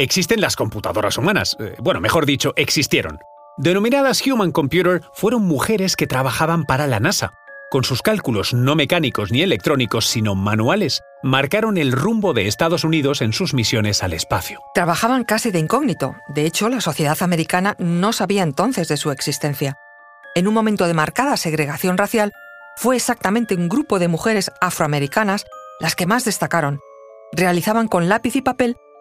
Existen las computadoras humanas, eh, bueno, mejor dicho, existieron. Denominadas Human Computer, fueron mujeres que trabajaban para la NASA. Con sus cálculos no mecánicos ni electrónicos, sino manuales, marcaron el rumbo de Estados Unidos en sus misiones al espacio. Trabajaban casi de incógnito. De hecho, la sociedad americana no sabía entonces de su existencia. En un momento de marcada segregación racial, fue exactamente un grupo de mujeres afroamericanas las que más destacaron. Realizaban con lápiz y papel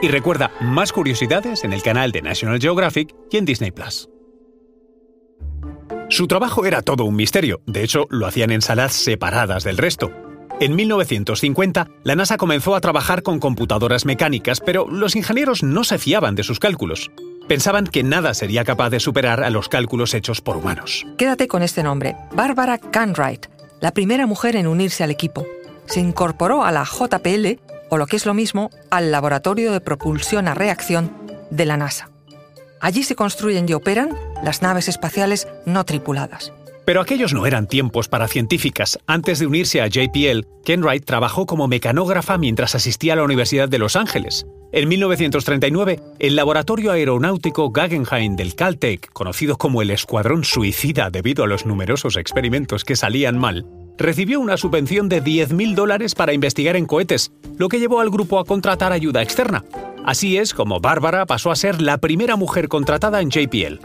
Y recuerda más curiosidades en el canal de National Geographic y en Disney Plus. Su trabajo era todo un misterio, de hecho lo hacían en salas separadas del resto. En 1950, la NASA comenzó a trabajar con computadoras mecánicas, pero los ingenieros no se fiaban de sus cálculos. Pensaban que nada sería capaz de superar a los cálculos hechos por humanos. Quédate con este nombre, Barbara Canwright, la primera mujer en unirse al equipo. Se incorporó a la JPL o lo que es lo mismo, al Laboratorio de Propulsión a Reacción de la NASA. Allí se construyen y operan las naves espaciales no tripuladas. Pero aquellos no eran tiempos para científicas. Antes de unirse a JPL, Ken Wright trabajó como mecanógrafa mientras asistía a la Universidad de Los Ángeles. En 1939, el laboratorio aeronáutico Guggenheim del Caltech, conocido como el Escuadrón Suicida debido a los numerosos experimentos que salían mal, recibió una subvención de 10.000 dólares para investigar en cohetes, lo que llevó al grupo a contratar ayuda externa. Así es como Bárbara pasó a ser la primera mujer contratada en JPL.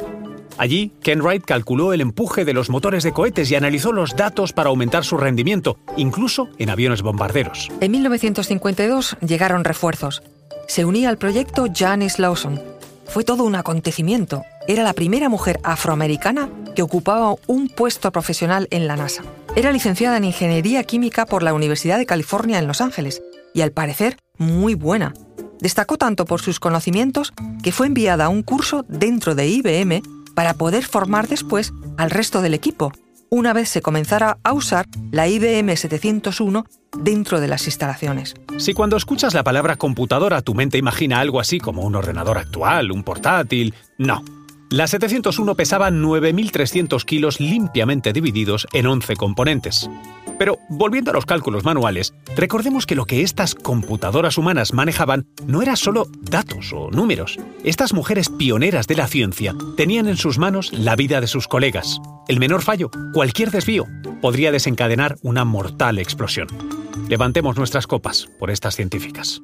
Allí, Ken Wright calculó el empuje de los motores de cohetes y analizó los datos para aumentar su rendimiento, incluso en aviones bombarderos. En 1952 llegaron refuerzos. Se unía al proyecto Janice Lawson. Fue todo un acontecimiento. Era la primera mujer afroamericana que ocupaba un puesto profesional en la NASA. Era licenciada en Ingeniería Química por la Universidad de California en Los Ángeles y al parecer muy buena. Destacó tanto por sus conocimientos que fue enviada a un curso dentro de IBM para poder formar después al resto del equipo, una vez se comenzara a usar la IBM 701 dentro de las instalaciones. Si cuando escuchas la palabra computadora tu mente imagina algo así como un ordenador actual, un portátil, no. La 701 pesaba 9.300 kilos limpiamente divididos en 11 componentes. Pero volviendo a los cálculos manuales, recordemos que lo que estas computadoras humanas manejaban no era solo datos o números. Estas mujeres pioneras de la ciencia tenían en sus manos la vida de sus colegas. El menor fallo, cualquier desvío, podría desencadenar una mortal explosión. Levantemos nuestras copas por estas científicas.